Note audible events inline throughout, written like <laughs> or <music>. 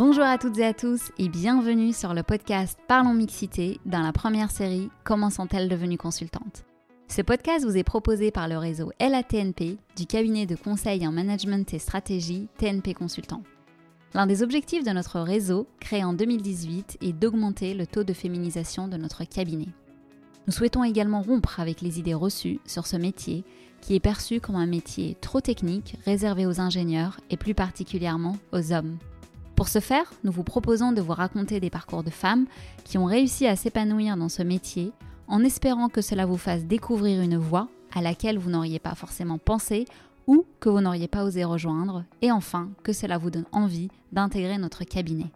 Bonjour à toutes et à tous et bienvenue sur le podcast Parlons Mixité dans la première série Comment sont-elles devenues consultantes? Ce podcast vous est proposé par le réseau LATNP du cabinet de conseil en management et stratégie TNP Consultant. L'un des objectifs de notre réseau, créé en 2018, est d'augmenter le taux de féminisation de notre cabinet. Nous souhaitons également rompre avec les idées reçues sur ce métier qui est perçu comme un métier trop technique, réservé aux ingénieurs et plus particulièrement aux hommes. Pour ce faire, nous vous proposons de vous raconter des parcours de femmes qui ont réussi à s'épanouir dans ce métier en espérant que cela vous fasse découvrir une voie à laquelle vous n'auriez pas forcément pensé ou que vous n'auriez pas osé rejoindre, et enfin que cela vous donne envie d'intégrer notre cabinet.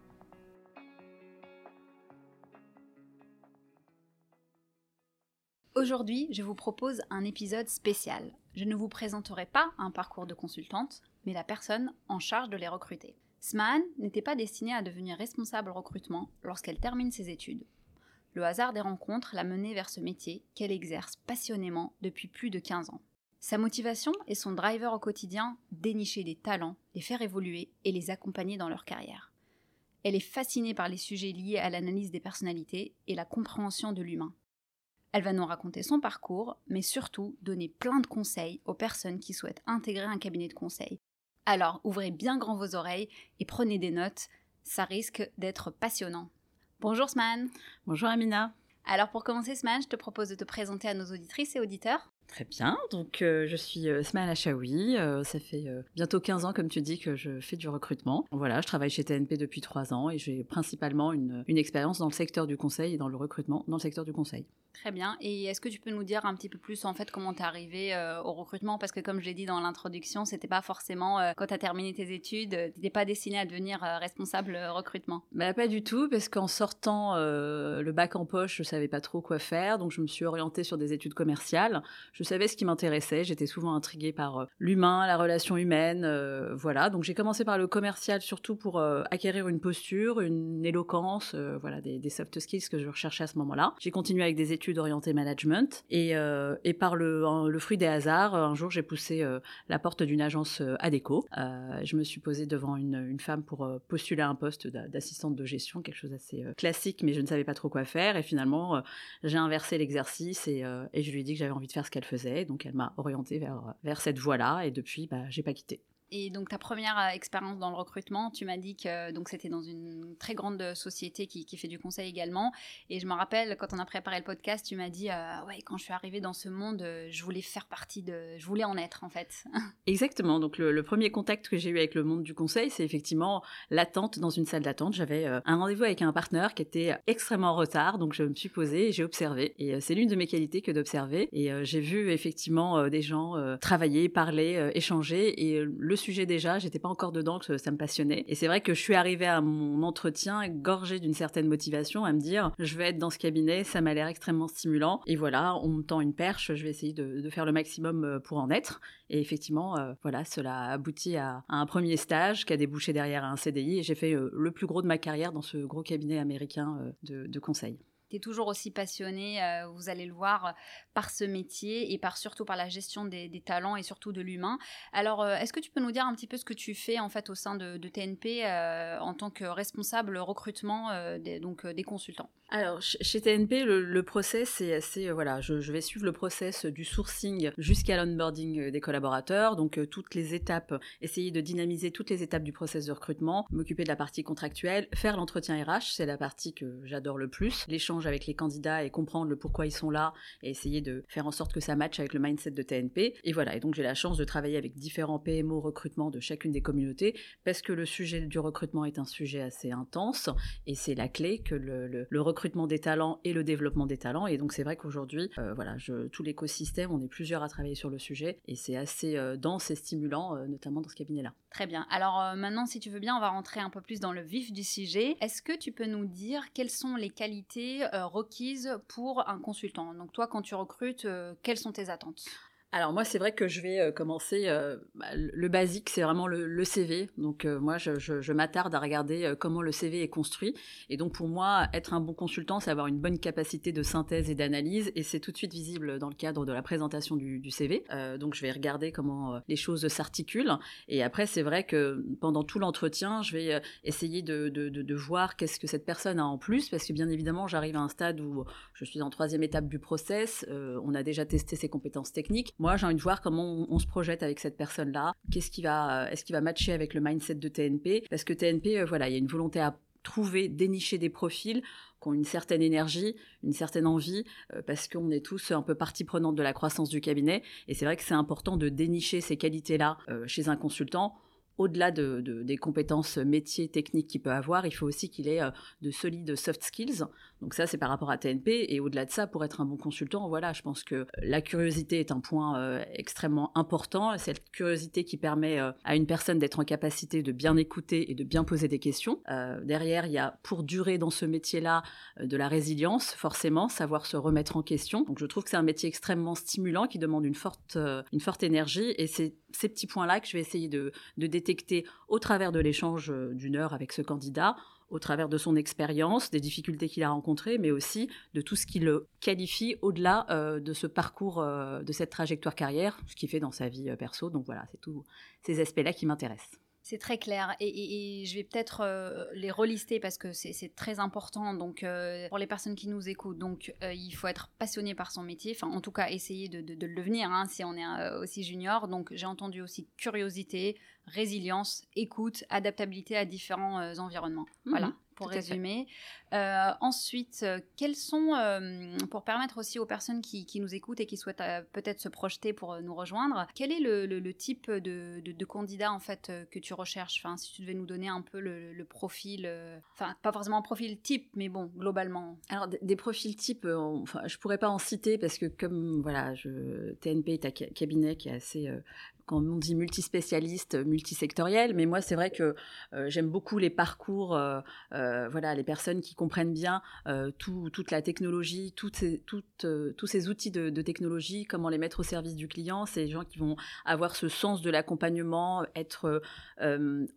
Aujourd'hui, je vous propose un épisode spécial. Je ne vous présenterai pas un parcours de consultante, mais la personne en charge de les recruter. Sman n'était pas destinée à devenir responsable recrutement lorsqu'elle termine ses études. Le hasard des rencontres l'a menée vers ce métier qu'elle exerce passionnément depuis plus de 15 ans. Sa motivation et son driver au quotidien, dénicher des talents, les faire évoluer et les accompagner dans leur carrière. Elle est fascinée par les sujets liés à l'analyse des personnalités et la compréhension de l'humain. Elle va nous raconter son parcours, mais surtout donner plein de conseils aux personnes qui souhaitent intégrer un cabinet de conseil. Alors ouvrez bien grand vos oreilles et prenez des notes, ça risque d'être passionnant. Bonjour Sman Bonjour Amina Alors pour commencer Sman, je te propose de te présenter à nos auditrices et auditeurs. Très bien, donc euh, je suis euh, Smaël Achaoui, euh, ça fait bientôt 15 ans comme tu dis que je fais du recrutement. Voilà, je travaille chez TNP depuis 3 ans et j'ai principalement une, une expérience dans le secteur du conseil et dans le recrutement dans le secteur du conseil. Très bien, et est-ce que tu peux nous dire un petit peu plus en fait comment tu es arrivé au recrutement? Parce que comme je l'ai dit dans l'introduction, c'était pas forcément quand tu as terminé tes études, tu n'étais pas destiné à devenir responsable recrutement. Bah, pas du tout, parce qu'en sortant le bac en poche, je savais pas trop quoi faire, donc je me suis orientée sur des études commerciales. Je savais ce qui m'intéressait, j'étais souvent intriguée par euh, l'humain, la relation humaine, euh, voilà. Donc j'ai commencé par le commercial surtout pour euh, acquérir une posture, une éloquence, voilà, des, soft skills que je recherchais à ce moment-là. J'ai continué avec des études orientées management et, par le, fruit des hasards, un jour j'ai poussé la porte d'une agence ADECO. je me suis posée devant une, femme pour postuler à un poste d'assistante de gestion, quelque chose assez classique, mais je ne savais pas trop quoi faire. Et finalement, j'ai inversé l'exercice et, et je lui ai dit que j'avais envie de faire ce qu'elle faisait. Donc elle m'a orientée vers, vers cette voie-là et depuis, bah, j'ai pas quitté. Et donc ta première euh, expérience dans le recrutement, tu m'as dit que donc c'était dans une très grande société qui, fait du conseil également. Et je me rappelle quand on a préparé le podcast, tu m'as dit euh, ouais quand je suis arrivée dans ce monde, euh, je voulais faire partie de, je voulais en être en fait. <laughs> Exactement. Donc le, premier contact que j'ai eu avec le monde du conseil, c'est effectivement l'attente dans une salle d'attente. J'avais un rendez-vous avec un partenaire qui était extrêmement en retard, donc je me suis posée j'ai observé. Et c'est l'une de mes qualités que d'observer. Et j'ai vu effectivement des gens travailler, parler, échanger et le sujet déjà, j'étais pas encore dedans, que ça me passionnait. Et c'est vrai que je suis arrivée à mon entretien gorgée d'une certaine motivation, à me dire, je vais être dans ce cabinet, ça m'a l'air extrêmement stimulant. Et voilà, on me tend une perche, je vais essayer de, faire le maximum euh, pour en être. Et effectivement, euh, voilà, cela a abouti à, un premier stage qui a débouché derrière un CDI. Et j'ai fait euh, le plus gros de ma carrière dans ce gros cabinet américain de conseil tu es toujours aussi passionné, euh, vous allez le voir, euh, par ce métier et par surtout par la gestion des, talents et surtout de l'humain. Alors, euh, est-ce que tu peux nous dire un petit peu ce que tu fais en fait au sein de, TNP en tant que responsable recrutement des, donc des consultants? Alors, chez TNP, le, process c'est assez voilà, je, vais suivre le process du sourcing jusqu'à l'onboarding des collaborateurs, donc toutes les étapes, essayer de dynamiser toutes les étapes du process de recrutement, m'occuper de la partie contractuelle, faire l'entretien RH, c'est la partie que j'adore le plus, l'échange avec les candidats et comprendre le pourquoi ils sont là et essayer de faire en sorte que ça matche avec le mindset de TNP. Et voilà, et donc j'ai la chance de travailler avec différents PMO recrutement de chacune des communautés parce que le sujet du recrutement est un sujet assez intense et c'est la clé que le, recrutement des talents et le développement des talents. Et donc c'est vrai qu'aujourd'hui, euh, voilà, tout l'écosystème, on est plusieurs à travailler sur le sujet et c'est assez euh, dense et stimulant, euh, notamment dans ce cabinet-là. Très bien. Alors maintenant, si tu veux bien, on va rentrer un peu plus dans le vif du sujet. Est-ce que tu peux nous dire quelles sont les qualités requises pour un consultant. Donc toi, quand tu recrutes, euh, quelles sont tes attentes? Alors moi, c'est vrai que je vais euh, commencer. Euh, bah, le basique, c'est vraiment le, CV. Donc euh, moi, je, m'attarde à regarder comment le CV est construit. Et donc pour moi, être un bon consultant, c'est avoir une bonne capacité de synthèse et d'analyse. Et c'est tout de suite visible dans le cadre de la présentation du, CV. donc je vais regarder comment les choses s'articulent. Et après, c'est vrai que pendant tout l'entretien, je vais essayer de, de voir qu'est-ce que cette personne a en plus. Parce que bien évidemment, j'arrive à un stade où je suis en troisième étape du process. on a déjà testé ses compétences techniques. Moi, j'ai envie de voir comment on, se projette avec cette personne-là. Qu'est-ce qui va, est-ce qui va matcher avec le mindset de TNP Parce que TNP, euh, voilà, il y a une volonté à trouver, dénicher des profils qui ont une certaine énergie, une certaine envie, euh, parce qu'on est tous un peu partie prenante de la croissance du cabinet. Et c'est vrai que c'est important de dénicher ces qualités-là euh, chez un consultant au-delà de, des compétences métiers, techniques qu'il peut avoir, il faut aussi qu'il ait de solides soft skills, donc ça, c'est par rapport à TNP. Et au-delà de ça, pour être un bon consultant, voilà, je pense que la curiosité est un point euh, extrêmement important. Cette curiosité qui permet euh, à une personne d'être en capacité de bien écouter et de bien poser des questions. Euh, derrière, il y a pour durer dans ce métier-là de la résilience, forcément, savoir se remettre en question. Donc je trouve que c'est un métier extrêmement stimulant qui demande une forte, une forte énergie. Et c'est ces petits points-là que je vais essayer de, détecter au travers de l'échange d'une heure avec ce candidat au travers de son expérience, des difficultés qu'il a rencontrées, mais aussi de tout ce qui le qualifie au-delà euh, de ce parcours, euh, de cette trajectoire carrière, ce qu'il fait dans sa vie euh, perso. Donc voilà, c'est tous ces aspects-là qui m'intéressent. C'est très clair et, je vais peut-être les relister parce que c'est très important. Donc pour les personnes qui nous écoutent, donc il faut être passionné par son métier. Enfin, en tout cas, essayer de, le devenir hein, si on est aussi junior. Donc j'ai entendu aussi curiosité, résilience, écoute, adaptabilité à différents euh, environnements. Mhm, voilà, pour résumer. Euh, ensuite, euh, quels sont, pour permettre aussi aux personnes qui, nous écoutent et qui souhaitent peut-être se projeter pour nous rejoindre, quel est le, type de, de, candidat en fait que tu recherches? Enfin, si tu devais nous donner un peu le, profil, enfin pas forcément un profil type, mais bon, globalement. Alors des, profils types, enfin, je pourrais pas en citer parce que comme voilà, je, TNP est un cabinet qui est assez quand on dit multispécialiste, multisectoriel, mais moi c'est vrai que euh, j'aime beaucoup les parcours, euh, euh, voilà, les personnes qui comprennent bien toute la technologie, toutes ces, tous ces outils de, technologie, comment les mettre au service du client, c'est les gens qui vont avoir ce sens de l'accompagnement, être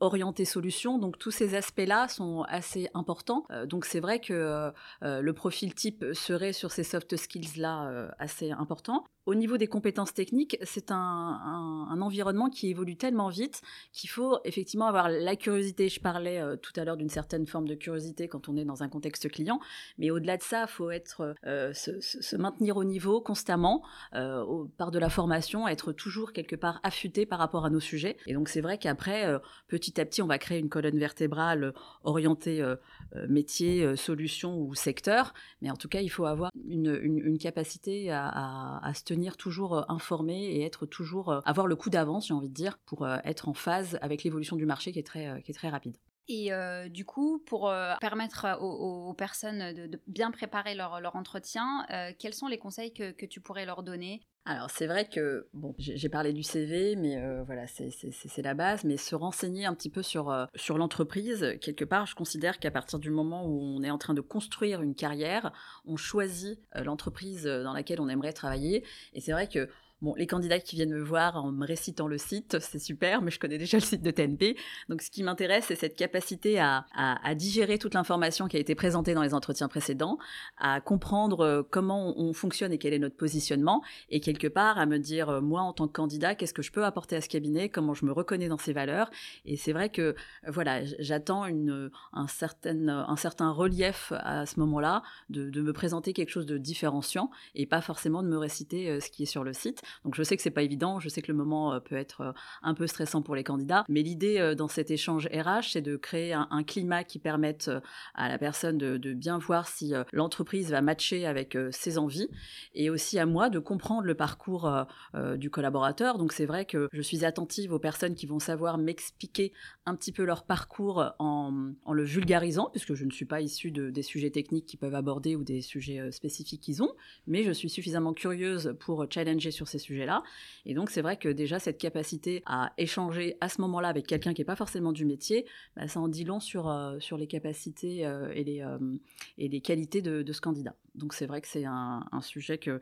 orientés solution, donc tous ces aspects-là sont assez importants. donc c'est vrai que le profil type serait sur ces soft skills-là assez important. Au niveau des compétences techniques, c'est un, environnement qui évolue tellement vite qu'il faut effectivement avoir la curiosité. Je parlais euh, tout à l'heure d'une certaine forme de curiosité quand on est dans un contexte client, mais au-delà de ça, il faut être, euh, se, maintenir au niveau constamment euh, par de la formation, être toujours quelque part affûté par rapport à nos sujets. Et donc c'est vrai qu'après, petit à petit, on va créer une colonne vertébrale orientée métier, solution ou secteur, mais en tout cas, il faut avoir une, capacité à, à se tenir toujours euh, informé et être toujours euh, avoir le coup d'avance, j'ai envie de dire, pour euh, être en phase avec l'évolution du marché qui est très, qui est très rapide. Et du coup, pour permettre aux, personnes de, bien préparer leur, entretien, quels sont les conseils que, que, tu pourrais leur donner? Alors c'est vrai que, bon, j'ai parlé du CV, mais voilà, c'est la base, mais se renseigner un petit peu sur, sur l'entreprise, quelque part, je considère qu'à partir du moment où on est en train de construire une carrière, on choisit l'entreprise dans laquelle on aimerait travailler, et c'est vrai que Bon, les candidats qui viennent me voir en me récitant le site, c'est super, mais je connais déjà le site de TNP. Donc, ce qui m'intéresse, c'est cette capacité à, digérer toute l'information qui a été présentée dans les entretiens précédents, à comprendre euh, comment on fonctionne et quel est notre positionnement, et quelque part à me dire, euh, moi, en tant que candidat, qu'est-ce que je peux apporter à ce cabinet, comment je me reconnais dans ses valeurs. Et c'est vrai que, euh, voilà, j'attends un, certain, un certain relief à ce moment-là, de me présenter quelque chose de différenciant, et pas forcément de me réciter ce qui est sur le site. Donc je sais que c'est pas évident, je sais que le moment euh, peut être euh, un peu stressant pour les candidats, mais l'idée euh, dans cet échange RH, c'est de créer un, climat qui permette à la personne de, bien voir si l'entreprise va matcher avec ses envies, et aussi à moi de comprendre le parcours du collaborateur. Donc c'est vrai que je suis attentive aux personnes qui vont savoir m'expliquer un petit peu leur parcours en, le vulgarisant, puisque je ne suis pas issue de, des sujets techniques qu'ils peuvent aborder ou des sujets spécifiques qu'ils ont, mais je suis suffisamment curieuse pour challenger sur ces sujets-là. Et donc, c'est vrai que déjà, cette capacité à échanger à ce moment-là avec quelqu'un qui n'est pas forcément du métier, bah, ça en dit long sur, euh, les capacités euh, et, les, euh, et les qualités de, ce candidat. Donc c'est vrai que c'est un, sujet que,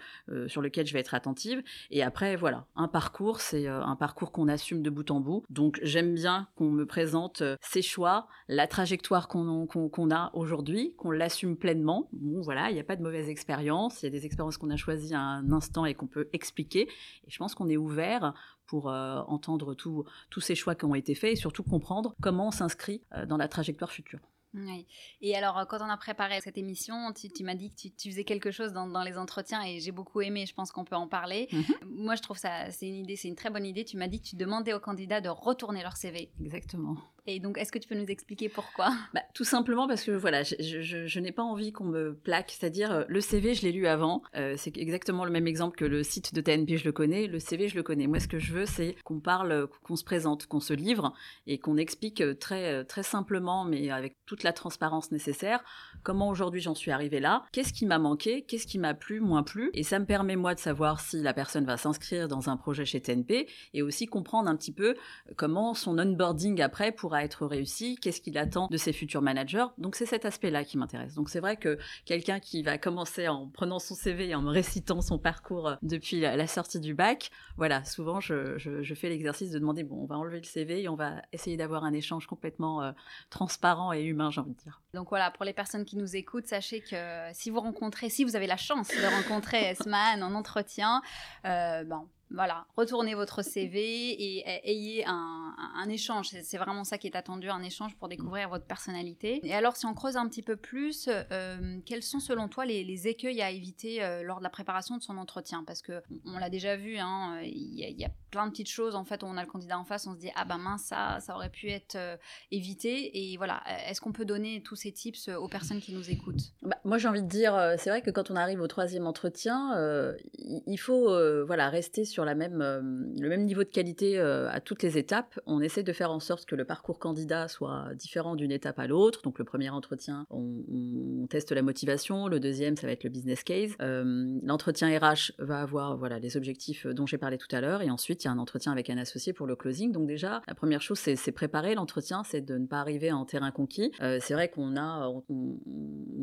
sur lequel je vais être attentive. Et après, voilà, un parcours, c'est un parcours qu'on assume de bout en bout. Donc j'aime bien qu'on me présente ses choix, la trajectoire qu'on a aujourd'hui, qu'on l'assume pleinement. Bon, voilà, il n'y a pas de mauvaise expérience, il y a des expériences qu'on a choisies à un instant et qu'on peut expliquer. Et je pense qu'on est ouvert pour entendre tous ces choix qui ont été faits et surtout comprendre comment on s'inscrit dans la trajectoire future. Oui. Et alors, quand on a préparé cette émission, tu, m'as dit que tu, faisais quelque chose dans, les entretiens et j'ai beaucoup aimé, je pense qu'on peut en parler. Mhm. Moi, je trouve ça, c'est une idée, c'est une très bonne idée. Tu m'as dit que tu demandais aux candidats de retourner leur CV. Exactement. Et donc, est-ce que tu peux nous expliquer pourquoi? Bah, Tout simplement parce que voilà, je, n'ai pas envie qu'on me plaque. C'est-à-dire, euh, le CV, je l'ai lu avant. Euh, c'est exactement le même exemple que le site de TNP, je le connais. Le CV, je le connais. Moi, ce que je veux, c'est qu'on parle, qu'on se présente, qu'on se livre et qu'on explique euh, très, très simplement, mais avec toute la transparence nécessaire, comment aujourd'hui j'en suis arrivée là, qu'est-ce qui m'a manqué, qu'est-ce qui m'a plu, moins plu. Et ça me permet, moi, de savoir si la personne va s'inscrire dans un projet chez TNP et aussi comprendre un petit peu comment son onboarding après pourra être réussi, qu'est-ce qu'il attend de ses futurs managers. Donc c'est cet aspect-là qui m'intéresse. Donc c'est vrai que quelqu'un qui va commencer en prenant son CV et en me récitant son parcours depuis la sortie du bac, voilà, souvent je, fais l'exercice de demander, bon, on va enlever le CV et on va essayer d'avoir un échange complètement euh, transparent et humain, j'ai envie de dire. Donc voilà, pour les personnes qui nous écoutent, sachez que si vous rencontrez, si vous avez la chance de rencontrer <laughs> Esman en entretien, euh, bon, voilà, retournez votre CV et ayez un, échange. C'est vraiment ça qui est attendu, un échange pour découvrir votre personnalité. Et alors, si on creuse un petit peu plus, euh, quels sont selon toi les, écueils à éviter euh, lors de la préparation de son entretien? Parce que on l'a déjà vu, hein, il y, a plein de petites choses. En fait, on a le candidat en face, on se dit ah ben mince, ça, ça aurait pu être euh, évité. Et voilà, est-ce qu'on peut donner tous ces tips aux personnes qui nous écoutent? Bah, Moi, j'ai envie de dire, c'est vrai que quand on arrive au troisième entretien, il faut voilà rester sur sur la même, euh, le même niveau de qualité euh, à toutes les étapes. On essaie de faire en sorte que le parcours candidat soit différent d'une étape à l'autre. Donc le premier entretien, on, teste la motivation. Le deuxième, ça va être le business case. Euh, l'entretien RH va avoir voilà les objectifs dont j'ai parlé tout à l'heure. Et ensuite, il y a un entretien avec un associé pour le closing. Donc déjà, la première chose, c'est préparer l'entretien, c'est de ne pas arriver en terrain conquis. c'est vrai qu'on a, on,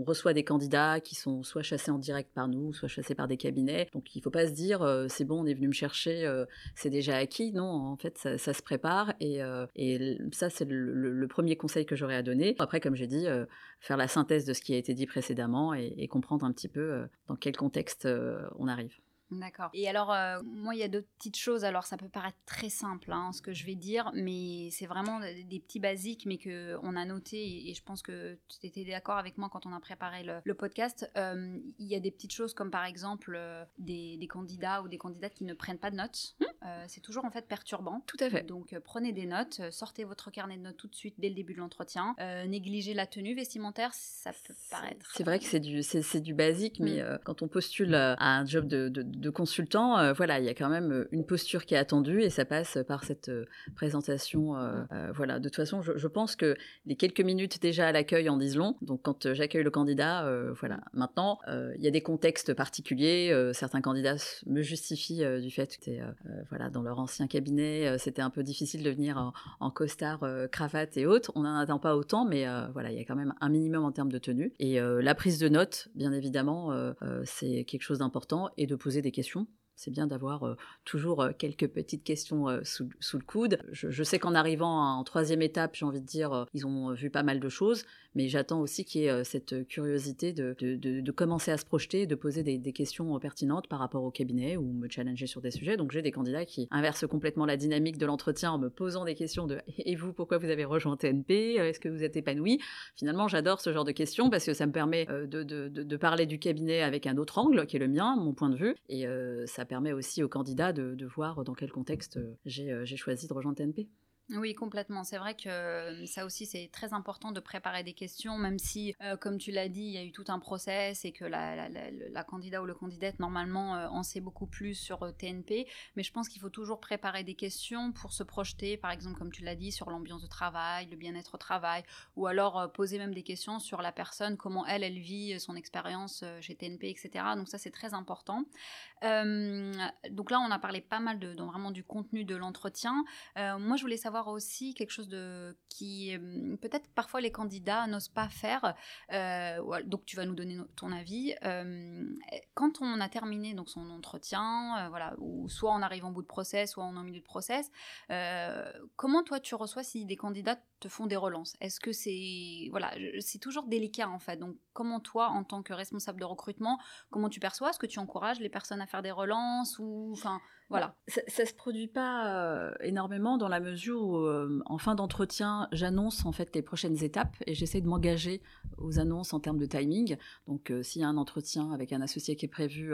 reçoit des candidats qui sont soit chassés en direct par nous, soit chassés par des cabinets. Donc il ne faut pas se dire, c'est bon, on est venu me chercher, euh, c'est déjà acquis. Non, en fait, ça, se prépare et, euh, ça, c'est le, premier conseil que j'aurais à donner. Après, comme j'ai dit, euh, faire la synthèse de ce qui a été dit précédemment et comprendre un petit peu dans quel contexte on arrive. D'accord. Et alors, euh, moi, il y a d'autres petites choses. Alors, ça peut paraître très simple, hein, ce que je vais dire, mais c'est vraiment des petits basiques, mais qu'on a noté, et je pense que tu étais d'accord avec moi quand on a préparé le, podcast. Euh, il y a des petites choses comme, par exemple, euh, des, candidats ou des candidates qui ne prennent pas de notes. Mmh. c'est toujours, en fait, perturbant. Tout à fait. Donc, prenez des notes, sortez votre carnet de notes tout de suite dès le début de l'entretien. négligez la tenue vestimentaire, ça peut paraître... C'est vrai que c'est du, c'est, du basique, mais mmh. quand on postule à un job de de consultant, euh, voilà, il y a quand même euh, une posture qui est attendue et ça passe par cette euh, présentation. voilà, de toute façon, je, pense que les quelques minutes déjà à l'accueil en disent long. Donc, quand j'accueille le candidat, voilà, maintenant, il y a des contextes particuliers. certains candidats me justifient du fait que, voilà, dans leur ancien cabinet, c'était un peu difficile de venir en, costard, cravate et autres. On n'en attend pas autant, mais voilà, il y a quand même un minimum en termes de tenue. Et la prise de notes, bien évidemment, c'est quelque chose d'important et de poser des questions c'est bien d'avoir euh, toujours euh, quelques petites questions euh, sous, le coude. Je, sais qu'en arrivant en troisième étape, j'ai envie de dire, ils ont vu pas mal de choses, mais j'attends aussi qu'il y ait cette curiosité de, de, commencer à se projeter, de poser des, questions pertinentes par rapport au cabinet ou me challenger sur des sujets. Donc j'ai des candidats qui inversent complètement la dynamique de l'entretien en me posant des questions de et vous, pourquoi vous avez rejoint TNP Est-ce que vous êtes épanoui Finalement, j'adore ce genre de questions parce que ça me permet de, parler du cabinet avec un autre angle qui est le mien, mon point de vue, et ça permet aussi aux candidats de, voir dans quel contexte euh, j'ai choisi de rejoindre TNP. Oui, complètement. C'est vrai que euh, ça aussi, c'est très important de préparer des questions, même si, euh, comme tu l'as dit, il y a eu tout un process et que la, la, candidat ou le candidate, normalement, euh, en sait beaucoup plus sur TNP. Mais je pense qu'il faut toujours préparer des questions pour se projeter, par exemple, comme tu l'as dit, sur l'ambiance de travail, le bien-être au travail, ou alors poser même des questions sur la personne, comment elle, elle vit son expérience chez TNP, etc. Donc ça, c'est très important. Donc là, on a parlé pas mal de, vraiment du contenu de l'entretien. moi, je voulais savoir aussi quelque chose de qui peut-être parfois les candidats n'osent pas faire. donc tu vas nous donner ton avis. quand on a terminé donc son entretien, voilà, ou soit on arrive en bout de process, soit on est en milieu de process, comment toi tu reçois si des candidats te font des relances Est-ce que c'est voilà, c'est toujours délicat en fait. Donc comment toi, en tant que responsable de recrutement, comment tu perçois? Est-ce que tu encourages les personnes à faire des relances ou enfin voilà. Ça, ne se produit pas euh, énormément dans la mesure où, euh, en fin d'entretien, j'annonce en fait les prochaines étapes et j'essaie de m'engager aux annonces en termes de timing. Donc, euh, s'il y a un entretien avec un associé qui est prévu,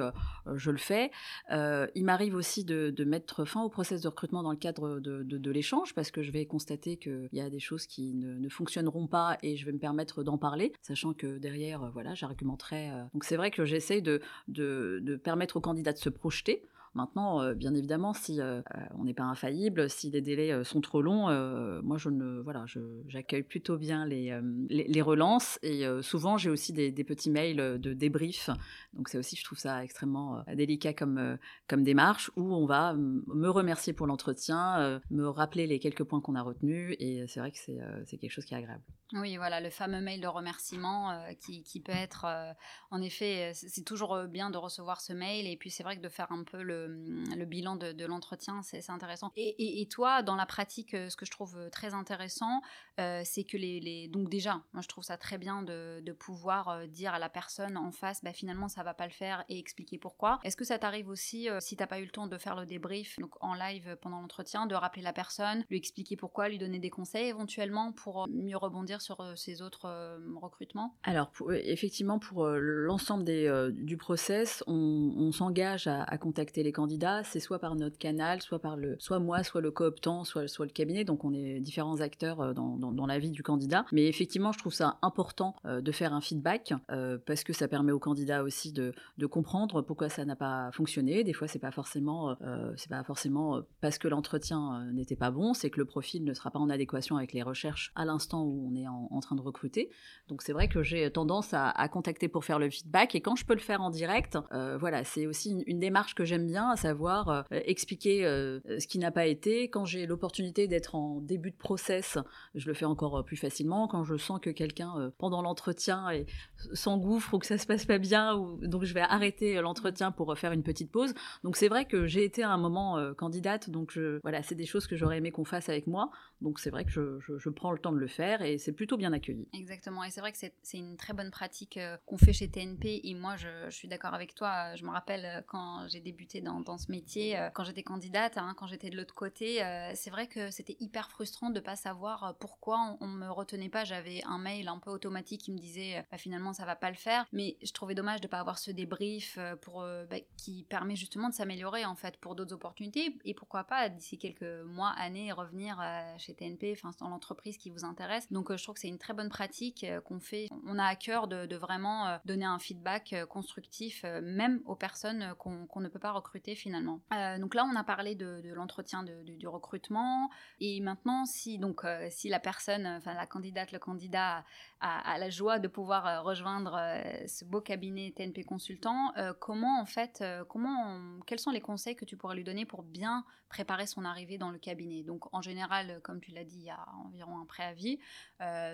je le fais. il m'arrive aussi de, mettre fin au process de recrutement dans le cadre de, l'échange parce que je vais constater qu'il y a des choses qui ne, fonctionneront pas et je vais me permettre d'en parler, sachant que derrière, voilà, j'argumenterai. Donc, c'est vrai que j'essaie de, de permettre aux candidats de se projeter. Maintenant, euh, bien évidemment, si euh, euh, on n'est pas infaillible, si les délais sont trop longs, moi je ne voilà, j'accueille plutôt bien les, les, relances et souvent j'ai aussi des, petits mails de débrief. Donc c'est aussi, je trouve ça extrêmement délicat comme comme démarche où on va me remercier pour l'entretien, me rappeler les quelques points qu'on a retenus et c'est vrai que c'est quelque chose qui est agréable. Oui, voilà, le fameux mail de remerciement qui, qui, peut être, en effet, c'est toujours bien de recevoir ce mail et puis c'est vrai que de faire un peu le le, bilan de, l'entretien, c'est intéressant. Et, toi, dans la pratique, euh, ce que je trouve euh, très intéressant, euh, c'est que les, Donc déjà, moi je trouve ça très bien de, pouvoir dire à la personne en face, bah, finalement ça va pas le faire et expliquer pourquoi. Est-ce que ça t'arrive aussi, si t'as pas eu le temps de faire le débrief, donc en live pendant l'entretien, de rappeler la personne, lui expliquer pourquoi, lui donner des conseils éventuellement pour mieux rebondir sur ses autres recrutements? Alors effectivement, pour l'ensemble du process, on, s'engage à contacter les candidats, c'est soit par notre canal, soit par le, soit moi, soit le cooptant, soit, le cabinet. Donc on est différents acteurs euh, dans, la vie du candidat. Mais effectivement, je trouve ça important euh, de faire un feedback euh, parce que ça permet au candidat aussi de, comprendre pourquoi ça n'a pas fonctionné. Des fois, c'est pas forcément, c'est pas forcément parce que l'entretien n'était pas bon, c'est que le profil ne sera pas en adéquation avec les recherches à l'instant où on est en, train de recruter. Donc c'est vrai que j'ai tendance à, contacter pour faire le feedback et quand je peux le faire en direct, voilà, c'est aussi une démarche que j'aime bien à savoir euh, expliquer euh, ce qui n'a pas été. Quand j'ai l'opportunité d'être en début de process, je le fais encore euh, plus facilement. Quand je sens que quelqu'un, pendant l'entretien, s'engouffre ou que ça se passe pas bien, ou, donc je vais arrêter l'entretien pour faire une petite pause. Donc c'est vrai que j'ai été à un moment candidate, donc voilà, c'est des choses que j'aurais aimé qu'on fasse avec moi. Donc c'est vrai que je, je, prends le temps de le faire et c'est plutôt bien accueilli. Exactement, et c'est vrai que c'est une très bonne pratique qu'on fait chez TNP. Et moi, je, suis d'accord avec toi. Je me rappelle quand j'ai débuté dans, dans ce métier, euh, quand j'étais candidate, hein, quand j'étais de l'autre côté, euh, c'est vrai que c'était hyper frustrant de pas savoir euh, pourquoi on, me retenait pas. J'avais un mail un peu automatique qui me disait bah, finalement ça va pas le faire, mais je trouvais dommage de pas avoir ce débrief pour bah, qui permet justement de s'améliorer en fait pour d'autres opportunités et pourquoi pas d'ici quelques mois, années revenir chez TNP, enfin dans l'entreprise qui vous intéresse. Donc je trouve que c'est une très bonne pratique qu'on fait. On a à cœur de, vraiment donner un feedback constructif même aux personnes qu'on ne peut pas recruter finalement. Euh, donc là, on a parlé de, l'entretien du recrutement. Et maintenant, si, donc, euh, si la personne, enfin la candidate, le candidat a, la joie de pouvoir euh, rejoindre ce beau cabinet TNP Consultant, comment en fait, comment, quels sont les conseils que tu pourrais lui donner pour bien préparer son arrivée dans le cabinet? Donc en général, comme tu l'as dit, il y a environ un préavis.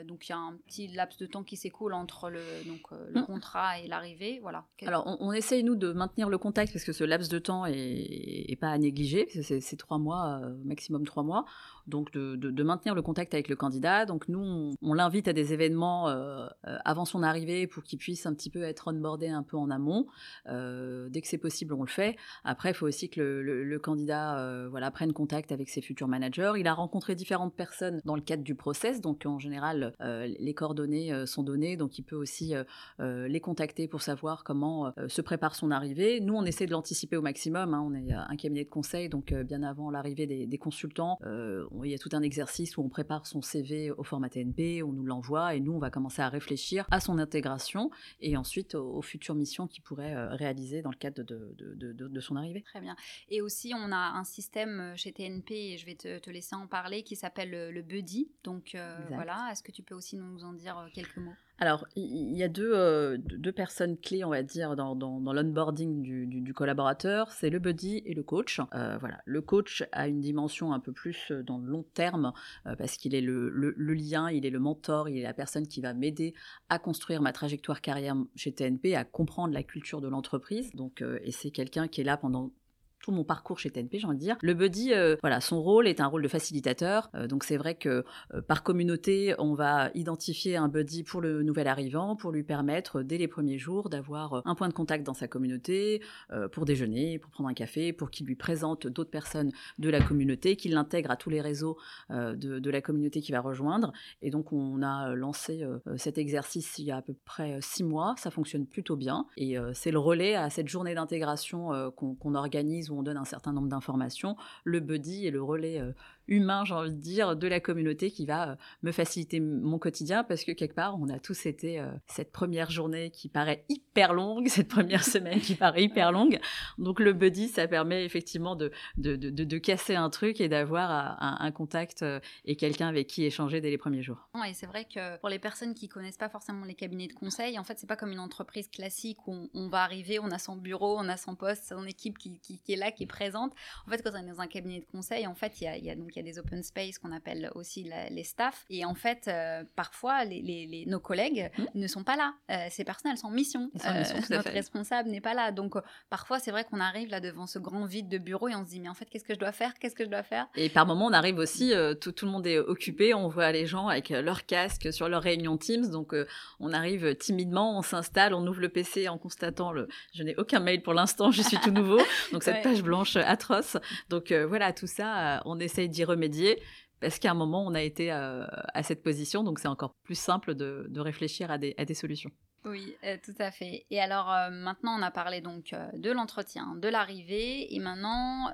donc il y a un petit laps de temps qui s'écoule entre le, donc, le mmh. contrat et l'arrivée. Voilà. Alors on, on, essaye nous de maintenir le contact parce que ce laps de temps est et, pas à négliger, c'est trois mois, euh, maximum trois mois donc de, maintenir le contact avec le candidat. Donc nous, on, l'invite à des événements euh, euh, avant son arrivée pour qu'il puisse un petit peu être onboardé un peu en amont. Euh, dès que c'est possible, on le fait. Après, il faut aussi que le, candidat voilà, prenne contact avec ses futurs managers. Il a rencontré différentes personnes dans le cadre du process, donc en général, les coordonnées sont données, donc il peut aussi les contacter pour savoir comment se prépare son arrivée. Nous, on essaie de l'anticiper au maximum. Hein. On est un cabinet de conseil, donc bien avant l'arrivée des, des, consultants, il y a tout un exercice où on prépare son CV au format TNP, on nous l'envoie et nous, on va commencer à réfléchir à son intégration et ensuite aux, futures missions qu'il pourrait euh, réaliser dans le cadre de, son arrivée. Très bien. Et aussi, on a un système euh, chez TNP, et je vais te, laisser en parler, qui s'appelle le, Buddy. Donc euh, voilà, est-ce que tu peux aussi nous en dire quelques mots? Alors, il y a deux, deux, personnes clés, on va dire, dans, dans, l'onboarding du, du, collaborateur. C'est le buddy et le coach. voilà, le coach a une dimension un peu plus dans long terme parce qu'il est le, lien, il est le mentor, il est la personne qui va m'aider à construire ma trajectoire carrière chez TNP, à comprendre la culture de l'entreprise. Donc, et c'est quelqu'un qui est là pendant tout mon parcours chez TNP, j'ai envie de dire. Le buddy, euh, voilà, son rôle est un rôle de facilitateur. Euh, donc c'est vrai que euh, par communauté, on va identifier un buddy pour le nouvel arrivant, pour lui permettre dès les premiers jours d'avoir un point de contact dans sa communauté, pour déjeuner, pour prendre un café, pour qu'il lui présente d'autres personnes de la communauté, qu'il l'intègre à tous les réseaux de, la communauté qu'il va rejoindre. Et donc on a lancé cet exercice il y a à peu près six mois. Ça fonctionne plutôt bien. Et c'est le relais à cette journée d'intégration qu'on organise on donne un certain nombre d'informations, le buddy est le relais euh, humain, j'ai envie de dire, de la communauté qui va euh, me faciliter mon quotidien parce que quelque part, on a tous été euh, cette première journée qui paraît hyper longue, <laughs> cette première semaine qui paraît hyper longue. Donc le buddy, ça permet effectivement de, de, de, casser un truc et d'avoir un, contact et quelqu'un avec qui échanger dès les premiers jours. Et c'est vrai que pour les personnes qui connaissent pas forcément les cabinets de conseil, en fait, c'est pas comme une entreprise classique où on, va arriver, on a son bureau, on a son poste, son équipe qui, qui, est là qui est présente. En fait, quand on est dans un cabinet de conseil, en fait, il y a, donc il y a des open space qu'on appelle aussi les staffs. Et en fait, euh, parfois, les, les, nos collègues mmh. ne sont pas là. Euh, ces personnes, elles sont en mission. Euh, notre responsable n'est pas là. Donc, parfois, c'est vrai qu'on arrive là devant ce grand vide de bureau et on se dit, mais en fait, qu'est-ce que je dois faire? Qu'est-ce que je dois faire? Et par moment, on arrive aussi, tout, tout, le monde est occupé. On voit les gens avec leur casque sur leur réunion Teams. Donc, on arrive timidement, on s'installe, on ouvre le PC en constatant le. Je n'ai aucun mail pour l'instant, je suis tout nouveau. <laughs> Donc, cette page blanche atroce. Donc euh, voilà, tout ça, euh, on essaye d'y remédier parce qu'à un moment, on a été euh, à cette position, donc c'est encore plus simple de, réfléchir à des, solutions. Oui, tout à fait. Et alors maintenant, on a parlé donc de l'entretien, de l'arrivée, et maintenant,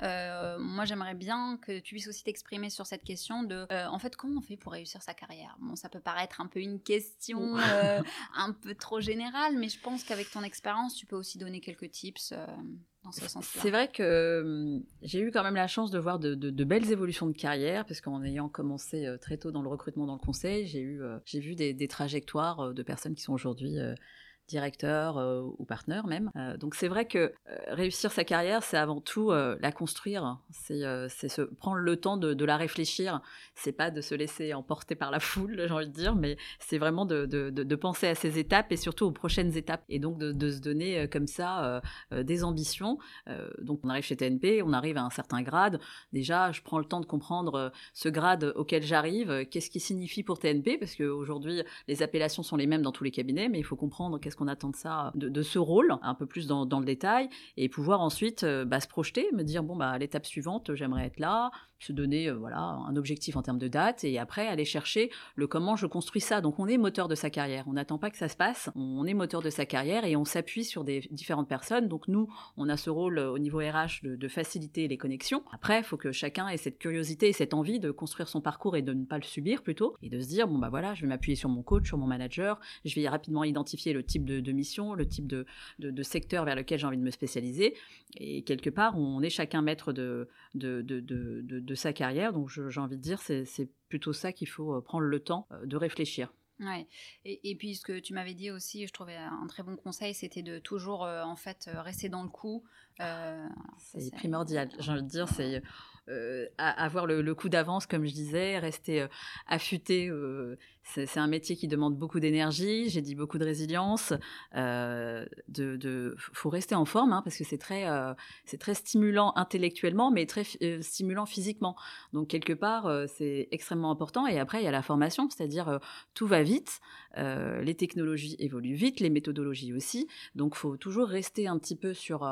moi j'aimerais bien que tu puisses aussi t'exprimer sur cette question de, en fait, comment on fait pour réussir sa carrière? Bon, ça peut paraître un peu une question un peu trop générale, mais je pense qu'avec ton expérience, tu peux aussi donner quelques tips. C'est vrai que hum, j'ai eu quand même la chance de voir de, belles évolutions de carrière, parce qu'en ayant commencé euh, très tôt dans le recrutement dans le conseil, j'ai eu, euh, j'ai vu des, des, trajectoires euh, de personnes qui sont aujourd'hui directeur euh, ou partenaire même. Euh, donc c'est vrai que euh, réussir sa carrière, c'est avant tout la construire, c'est se prendre le temps de, la réfléchir. C'est pas de se laisser emporter par la foule, <laughs> j'ai envie de dire, mais c'est vraiment de, penser à ces étapes et surtout aux prochaines étapes et donc de, se donner comme ça des ambitions. donc on arrive chez TNP, on arrive à un certain grade. Déjà, je prends le temps de comprendre ce grade auquel j'arrive, qu'est-ce qui signifie pour TNP, parce qu'aujourd'hui les appellations sont les mêmes dans tous les cabinets, mais il faut comprendre qu'est-ce qu'on attend de ça, de, ce rôle, un peu plus dans, le détail, et pouvoir ensuite euh, bah, se projeter, me dire bon bah l'étape suivante, j'aimerais être là, se donner euh, voilà un objectif en termes de date, et après aller chercher le comment je construis ça. Donc on est moteur de sa carrière, on n'attend pas que ça se passe, on est moteur de sa carrière et on s'appuie sur des différentes personnes. Donc nous, on a ce rôle euh, au niveau RH de, faciliter les connexions. Après, il faut que chacun ait cette curiosité et cette envie de construire son parcours et de ne pas le subir plutôt, et de se dire bon bah voilà, je vais m'appuyer sur mon coach, sur mon manager, je vais rapidement identifier le type de mission, le type de, de, secteur vers lequel j'ai envie de me spécialiser. Et quelque part, on est chacun maître de, de, sa carrière. Donc j'ai envie de dire, c'est plutôt ça qu'il faut euh, prendre le temps euh, de réfléchir. Ouais. Et, et, puis ce que tu m'avais dit aussi, je trouvais un très bon conseil, c'était de toujours euh, en fait rester dans le coup. c'est primordial. J'ai envie de dire, c'est euh, avoir le, coup d'avance, comme je disais, rester affûté. Euh, c'est un métier qui demande beaucoup d'énergie, j'ai dit beaucoup de résilience. de, de, faut rester en forme hein, parce que très, c'est très stimulant intellectuellement, mais très stimulant physiquement. Donc quelque part, c'est extrêmement important. Et après, il y a la formation, c'est-à-dire tout va vite, les technologies évoluent vite, les méthodologies aussi. Donc, faut toujours rester un petit peu sur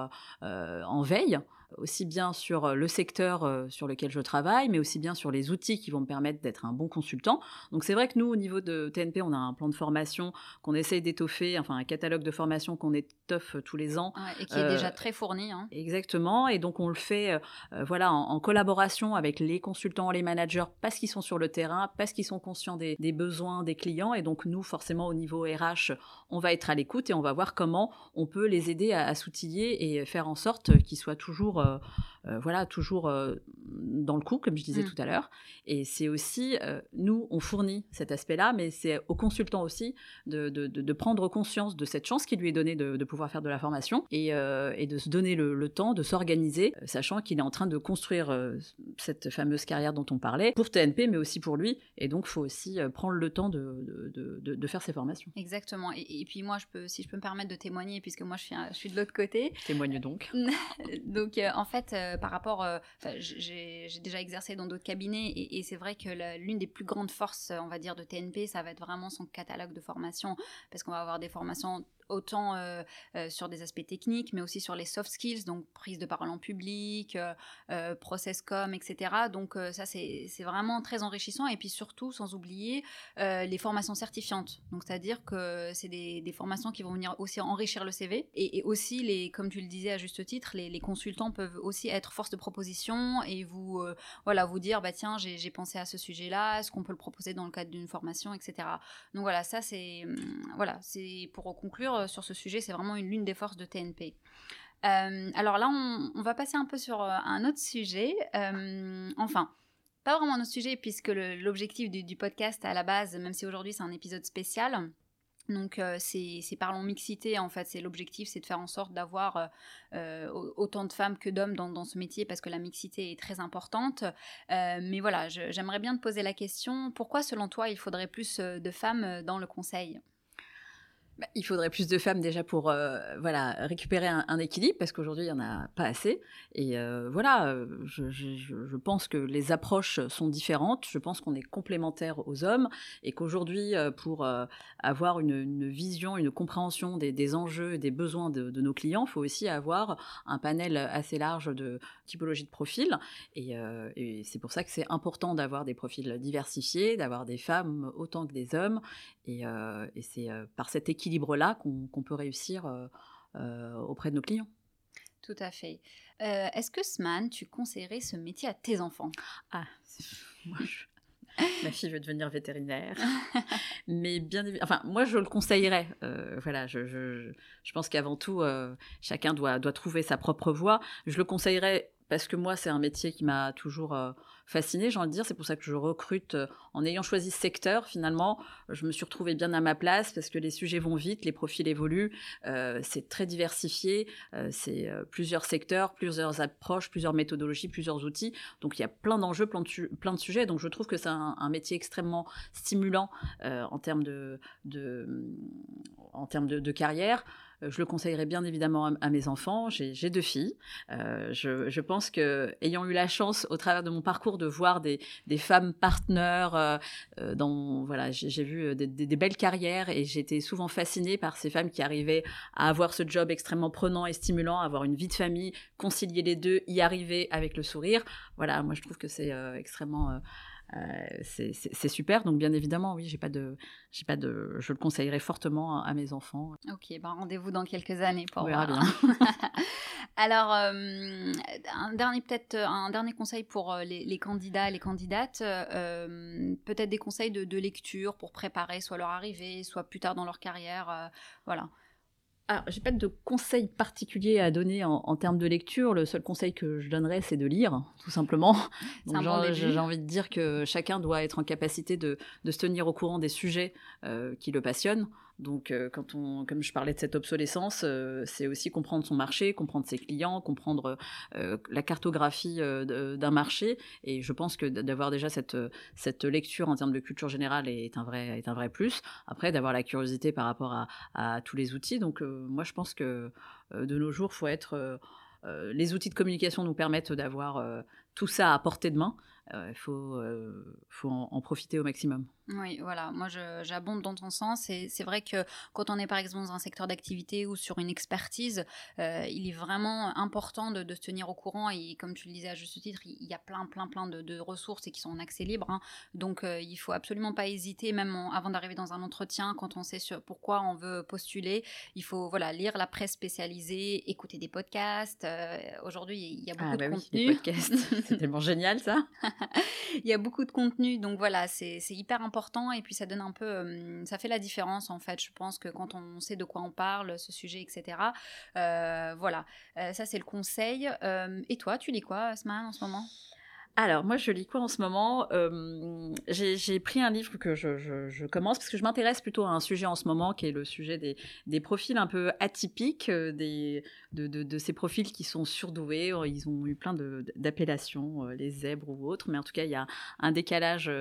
en veille aussi bien sur euh, le secteur euh, sur lequel je travaille, mais aussi bien sur les outils qui vont me permettre d'être un bon consultant. Donc c'est vrai que nous, au niveau de TNP, on a un plan de formation qu'on essaye d'étoffer, enfin un catalogue de formation qu'on étoffe tous les ans. et qui est déjà euh, très fourni. Hein. Exactement, et donc on le fait voilà, en, collaboration avec les consultants, les managers, parce qu'ils sont sur le terrain, parce qu'ils sont conscients des, besoins des clients, et donc nous, forcément, au niveau RH, on va être à l'écoute et on va voir comment on peut les aider à, à s'outiller et faire en sorte qu'ils soient toujours euh, voilà, toujours dans le coup, comme je disais Mmh. tout à l'heure. Et c'est aussi, nous, on fournit cet aspect-là, mais c'est aux consultants aussi de, de- prendre conscience de cette chance qui lui est donnée de, de pouvoir faire de la formation et, euh, et de se donner le, le temps de s'organiser, euh, sachant qu'il est en train de construire euh, cette fameuse carrière dont on parlait pour TNP, mais aussi pour lui. Et donc, il faut aussi euh, prendre le temps de, faire ses formations. Exactement. Et, et puis moi, je peux, si je peux me permettre de témoigner, puisque moi, je suis, je suis de l'autre côté. Témoigne donc. <laughs> Donc, euh, en fait, euh, par rapport, euh, j'ai j'ai déjà exercé dans d'autres cabinets, et, c'est vrai que l'une des plus grandes forces, on va dire, de TNP, ça va être vraiment son catalogue de formation, parce qu'on va avoir des formations autant euh, euh, sur des aspects techniques, mais aussi sur les soft skills, donc prise de parole en public, euh, euh, process com, etc. Donc ça, c'est vraiment très enrichissant. Et puis surtout, sans oublier, les formations certifiantes. Donc c'est-à-dire que c'est des, formations qui vont venir aussi enrichir le CV. Et, aussi, les, comme tu le disais à juste titre, les, les consultants peuvent aussi être force de proposition et vous, voilà, vous dire, bah tiens, j'ai j'ai pensé à ce sujet-là, est-ce qu'on peut le proposer dans le cadre d'une formation, etc. Donc voilà, ça c'est, hum, voilà, c'est pour conclure euh, sur ce sujet, c'est vraiment une l'une des forces de TNP. Euh, alors là, on, va passer un peu sur euh, un autre sujet. Enfin, pas vraiment un autre sujet, puisque l'objectif du, podcast à la base, même si aujourd'hui c'est un épisode spécial, donc c'est Parlons Mixité, en fait, c'est l'objectif, c'est de faire en sorte d'avoir au- autant de femmes que d'hommes dans, ce métier, parce que la mixité est très importante. Mais voilà, j'aimerais bien te poser la question, pourquoi selon toi il faudrait plus de femmes dans le conseil? Bah, il faudrait plus de femmes déjà pour euh, voilà, récupérer un, équilibre, parce qu'aujourd'hui, il n'y en a pas assez. Et euh, voilà, euh, je, je- pense que les approches sont différentes. Je pense qu'on est complémentaires aux hommes et qu'aujourd'hui, pour avoir une, vision, une compréhension des, enjeux et des besoins de, nos clients, il faut aussi avoir un panel assez large de typologies de profils. Et, c'est pour ça que c'est important d'avoir des profils diversifiés, d'avoir des femmes autant que des hommes. Et, et c'est par cet équilibre-là qu'on qu'on peut réussir euh, euh, auprès de nos clients. Tout à fait. Euh, Est-ce que Sman, tu conseillerais ce métier à tes enfants? Ah, <laughs> moi, je- <laughs> ma fille veut devenir vétérinaire. <laughs> Mais bien enfin, moi, je le conseillerais. Euh, voilà, je, je, je pense qu'avant tout, euh, chacun doit, doit trouver sa propre voie. Je le conseillerais parce que moi, c'est un métier qui m'a toujours euh, fascinée, j'ai envie de dire. C'est pour ça que je recrute. euh, en ayant choisi secteur, finalement, je me suis retrouvée bien à ma place parce que les sujets vont vite, les profils évoluent. euh, c'est très diversifié. c'est plusieurs secteurs, plusieurs approches, plusieurs méthodologies, plusieurs outils. Donc il y a plein d'enjeux, plein de, sujets. Donc je trouve que c'est un, métier extrêmement stimulant en termes de carrière. Euh, Je le conseillerais bien évidemment à, mes enfants. J'ai deux filles. Euh, je, je pense que ayant eu la chance au travers de mon parcours de voir des, des femmes partenaires euh, euh, dans voilà, j'ai vu euh, des, des- belles carrières et j'étais souvent fascinée par ces femmes qui arrivaient à avoir ce job extrêmement prenant et stimulant, avoir une vie de famille, concilier les deux, y arriver avec le sourire. Voilà, moi je trouve que c'est euh, extrêmement c'est c'est- super. Donc bien évidemment, oui, j'ai pas de, j'ai pas de, je le conseillerais fortement à, à mes enfants. Ok, ben rendez-vous dans quelques années pour On verra voir. <laughs> Alors, euh, un dernier peut-être un dernier conseil pour euh, les, les candidats, les candidates, euh, peut-être des conseils de, de lecture pour préparer soit leur arrivée, soit plus tard dans leur carrière, euh, voilà. Alors, j'ai pas de conseils particuliers à donner en, en termes de lecture. Le seul conseil que je donnerais, c'est de lire, tout simplement. <laughs> Donc, bon j'ai j'ai envie de dire que chacun doit être en capacité de, de se tenir au courant des sujets euh, qui le passionnent. Donc, euh, quand on, comme je parlais de cette obsolescence, euh, c'est aussi comprendre son marché, comprendre ses clients, comprendre euh, la cartographie d'un marché. Et je pense que d'avoir déjà cette, cette lecture en termes de culture générale est un vrai, est un vrai plus. Après, d'avoir la curiosité par rapport à, tous les outils. Donc, moi, je pense que de nos jours, faut être. les outils de communication nous permettent d'avoir tout ça à portée de main. Il faut, euh, faut en, en profiter au maximum. Oui, voilà, moi j'abonde dans ton sens et c'est vrai que quand on est par exemple dans un secteur d'activité ou sur une expertise, euh, il est vraiment important de, de se tenir au courant et comme tu le disais à juste titre, il y a plein plein plein de, de ressources et qui sont en accès libre. hein. Donc euh, il faut absolument pas hésiter, même en- avant d'arriver dans un entretien, quand on sait sur pourquoi on veut postuler, il faut voilà lire la presse spécialisée, écouter des podcasts. euh, Aujourd'hui, il y a beaucoup Ah, de bah oui, contenu. c'est tellement génial ça. <laughs> <laughs> il y a beaucoup de contenu, donc voilà, c'est hyper important et puis ça donne un peu, ça fait la différence en fait. Je pense que quand on sait de quoi on parle, ce sujet, etc. voilà, ça c'est le conseil. et toi, tu lis quoi, Asman, en ce moment? Alors, moi, je lis quoi en ce moment? J'ai pris un livre que je, commence parce que je m'intéresse plutôt à un sujet en ce moment qui est le sujet des, profils un peu atypiques, des, de, ces profils qui sont surdoués. Ils ont eu plein d'appellations, les zèbres ou autres, mais en tout cas, il y a un décalage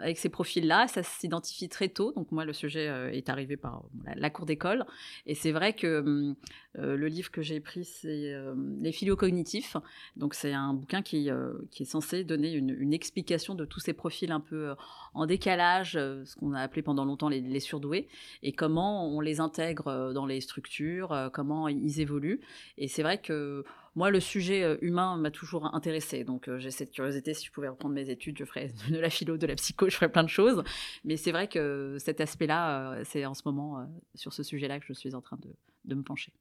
avec ces profils-là. Ça s'identifie très tôt. Donc, moi, le sujet est arrivé par la, cour d'école. Et c'est vrai que le livre que j'ai pris, c'est Les filios cognitifs. Donc, c'est un bouquin qui qui est censé donner une, explication de tous ces profils un peu euh, en décalage, euh, ce qu'on a appelé pendant longtemps les, surdoués, et comment on les intègre euh, dans les structures, comment ils évoluent. Et c'est vrai que moi, le sujet humain m'a toujours intéressé. Donc, j'ai cette curiosité. Si je pouvais reprendre mes études, je ferais <laughs> de la philo, de la psycho, je ferais plein de choses. Mais c'est vrai que cet aspect-là, c'est en ce moment sur ce sujet-là que je suis en train de me pencher.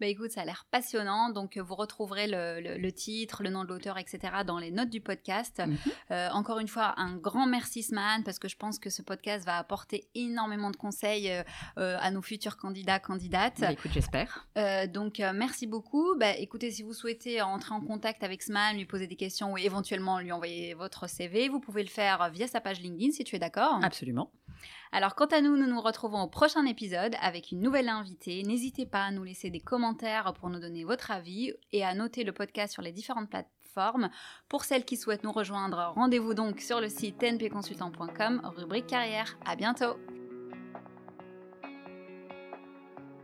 Bah écoute, ça a l'air passionnant. Donc vous retrouverez le, titre, le nom de l'auteur, etc. dans les notes du podcast. Mhm. Euh, encore une fois, un grand merci Sman parce que je pense que ce podcast va apporter énormément de conseils euh, euh, à nos futurs candidats, candidates. Bah, écoute, j'espère. donc merci beaucoup. Bah, écoutez, si vous souhaitez entrer en contact avec Sman, lui poser des questions ou éventuellement lui envoyer votre CV, vous pouvez le faire via sa page LinkedIn si tu es d'accord. Absolument. Alors quant à nous, nous nous retrouvons au prochain épisode avec une nouvelle invitée. N'hésitez pas à nous laisser des commentaires pour nous donner votre avis et à noter le podcast sur les différentes plateformes. Pour celles qui souhaitent nous rejoindre, rendez-vous donc sur le site tnpconsultant.com, rubrique carrière. À bientôt!